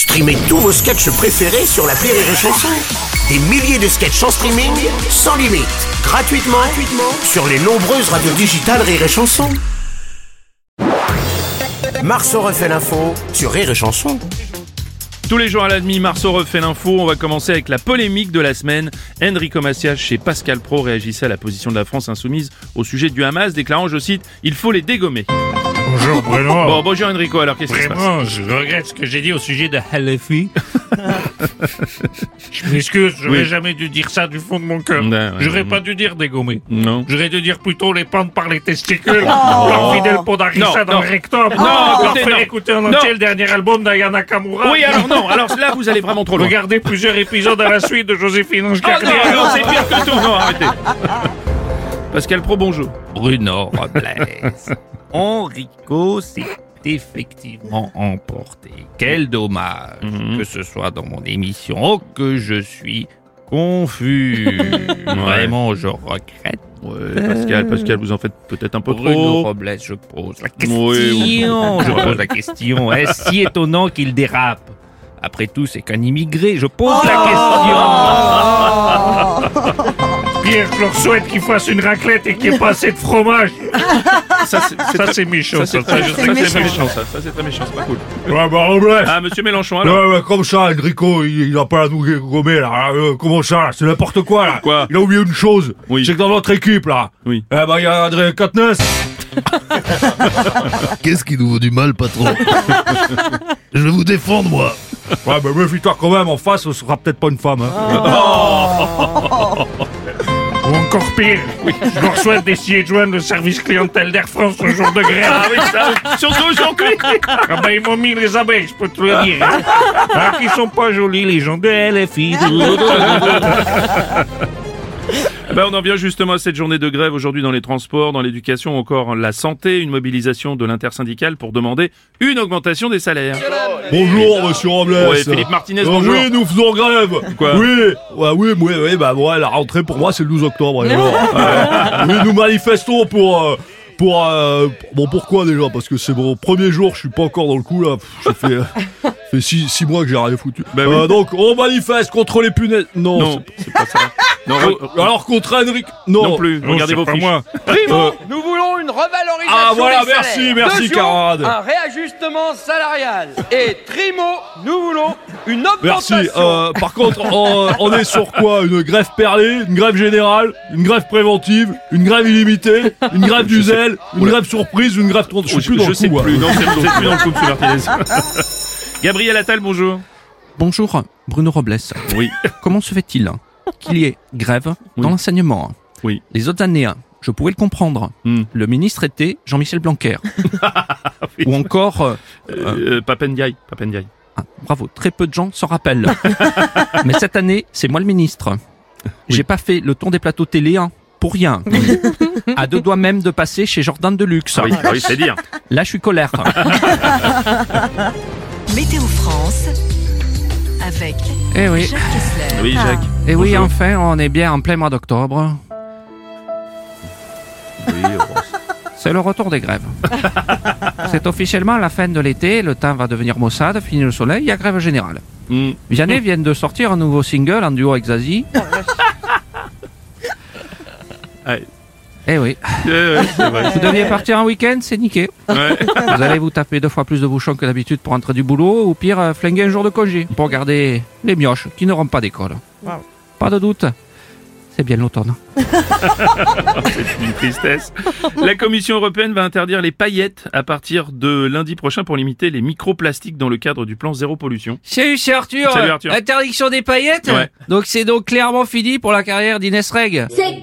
Streamez tous vos sketchs préférés sur la Rire et Chanson. Des milliers de sketchs en streaming, sans limite, gratuitement, gratuitement sur les nombreuses radios digitales Rire et Chanson. Marceau refait l'info sur Rire et Chanson. Tous les jours à la demi, Marceau refait l'info. On va commencer avec la polémique de la semaine. Enrico Macias chez Pascal Pro réagissait à la position de la France insoumise au sujet du Hamas, déclarant, je cite, il faut les dégommer. Bonjour Bruno. Bon, bonjour Enrico, alors qu'est-ce qui se passe? Vraiment, je regrette ce que j'ai dit au sujet de Halefi. je m'excuse, j'aurais Oui. jamais dû dire ça du fond de mon cœur. Ouais, ouais, j'aurais pas dû dire dégommer. Non. J'aurais dû dire plutôt les pendre par les testicules, leur filer le pot Non, dans non. le rectum, Non, leur écoutez, faire non. écouter en Non. entier le dernier album d'Ayana Kamura. Oui, alors non, alors là vous allez vraiment trop loin. Regardez plusieurs épisodes à la suite de Joséphine Ange Oh non, Gardien. non, c'est pire que tout, non, arrêtez. Pascal Pro, bonjour. Bruno Robles. Enrico s'est effectivement emporté. Quel dommage Mhm. que ce soit dans mon émission oh, que je suis confus. Vraiment, je regrette. Ouais, Pascal, Pascal, vous en faites peut-être un peu Bruno trop. Robles, je pose la question. Oui. Je pose la question. Est-ce si étonnant qu'il dérape Après tout, c'est qu'un immigré. Je pose la question. Pierre, je leur souhaite qu'il fasse une raclette et qu'il n'y ait pas assez de fromage. Ça, c'est méchant. ça, c'est méchant. ça. Ça, c'est très méchant, c'est pas cool. Ouais, bah, Robles. Ah, monsieur Mélenchon, alors Ouais, ouais, comme ça, Enrico, il, il a pas à nous gommer, là. Euh, comment ça, C'est n'importe quoi, là. Quoi? Il a oublié une chose. Oui. C'est que dans notre équipe, là. Oui. Eh ben, il y a André Katness. Qu'est-ce qui nous vaut du mal, patron? Je vais vous défendre, moi. Ouais, bah, méfie-toi quand même, en face, ce sera peut-être pas une femme, hein. Ou encore pire, je leur souhaite d'essayer de joindre le service clientèle d'Air France le jour de grève. Ah oui, ça, surtout aujourd'hui Ah ben ils m'ont mis les abeilles, je peux te le dire. hein. Ah, qui sont pas jolis les gens de LFI. Ben, on en vient justement à cette journée de grève aujourd'hui dans les transports, dans l'éducation, encore la santé, une mobilisation de l'intersyndicale pour demander une augmentation des salaires. Bonjour, monsieur Robles. Ouais, Philippe Martinez, Euh, bonjour. Oui, nous faisons grève. Quoi Oui, ouais, oui, oui, oui, bah, ouais, la rentrée pour moi, c'est le 12 octobre. oui, nous manifestons pour, euh, pour, euh, bon, pourquoi déjà? Parce que c'est mon premier jour, je suis pas encore dans le coup, là. J'ai fait, euh, fait six, six mois que j'ai rien foutu. Oui. Euh, donc, on manifeste contre les punaises. Non, Non, c'est pas ça. Non, euh, alors contre Henrik. Non. non plus. Non, Regardez vos pas fiches. moi. Euh, Nous voulons une revalorisation Ah, voilà, des merci, salaires. merci, Deuxièmement, camarade. Un réajustement salarial. Et Trimo, nous voulons une Merci. augmentation. Euh, par contre, on, on est sur quoi? Une grève perlée, une grève générale, une grève préventive, une grève illimitée, une grève du zèle, une grève surprise, une grève... Je suis plus dans je le sais coup, hein. plus. Non, c'est plus dans le coup, monsieur Martinez. Gabriel Attal, bonjour. Bonjour, Bruno Robles. Oui. Comment se fait-il qu'il y ait grève Oui. dans l'enseignement Oui. Les autres années, je pouvais le comprendre. Hmm. Le ministre était Jean-Michel Blanquer. oui. Ou encore, euh, Euh, Papendiaï. Papendiaï. ah, bravo, très peu de gens s'en rappellent. Mais cette année, c'est moi le ministre. J'ai pas fait le tour des plateaux télé hein, pour rien. à deux doigts même de passer chez Jordan Deluxe. Ah oui, ah oui c'est dire. Là, je suis colère. Météo France avec eh oui. Jacques Kessler. Oui, Jacques. Et oui, Bonjour. enfin, on est bien en plein mois d'octobre. Oui, C'est le retour des grèves. C'est officiellement la fin de l'été, le temps va devenir maussade, fini le soleil, il y a grève générale. hmm. Vianney vient de sortir un nouveau single en duo avec Zazie. Eh oui, Euh, vrai. vous deviez partir en week-end, c'est niqué. Ouais. Vous allez vous taper deux fois plus de bouchons que d'habitude pour rentrer du boulot, ou pire, euh, flinguer un jour de congé pour garder les mioches qui n'auront pas d'école. Pas de doute, c'est bien l'automne. C'est une tristesse. La Commission européenne va interdire les paillettes à partir de lundi prochain pour limiter les microplastiques dans le cadre du plan zéro pollution. Salut, c'est Arthur. Salut, Arthur. Interdiction des paillettes Ouais. Donc c'est donc clairement fini pour la carrière d'Inès Reg. C'est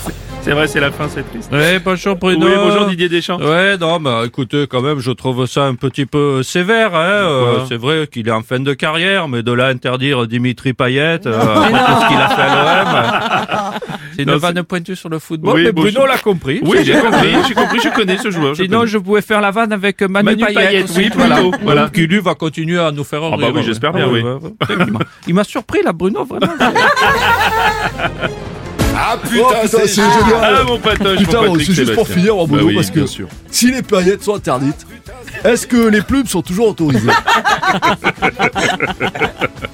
C'est vrai, c'est la fin, c'est triste. Ouais, bonjour Bruno. Oui, bonjour Didier Deschamps. Ouais, non, bah écoutez, quand même, je trouve ça un petit peu sévère. Hein, euh, c'est vrai qu'il est en fin de carrière, mais de là interdire Dimitri Payet, euh, ce qu'il a fait à l'OM, c'est une vanne pointue sur le football. Oui, mais bon, Bruno je- l'a compris. Oui, j'ai bien. compris, j'ai compris, je connais ce joueur. je Sinon, connais. je pouvais faire la vanne avec Manu, Manu Payet. Payet, aussi, oui, voilà. plutôt, voilà. Qui lui va continuer à nous faire bah rire. oui, j'espère bien, oui. ouais, ouais. Il m'a- Il m'a surpris là, Bruno, vraiment. Ah Oh, putain, c'est c'est génial. Ah mon patoche, Putain, bon, c'est juste pour finir en Bah oui, parce que sûr. si les paillettes sont interdites, est-ce que les plumes sont toujours autorisées?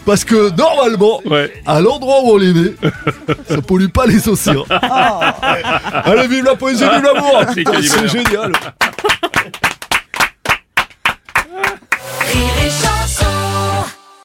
Parce que normalement, Ouais. à l'endroit où on les met, ça pollue pas les océans. Allez, vive la poésie, vive l'amour C'est génial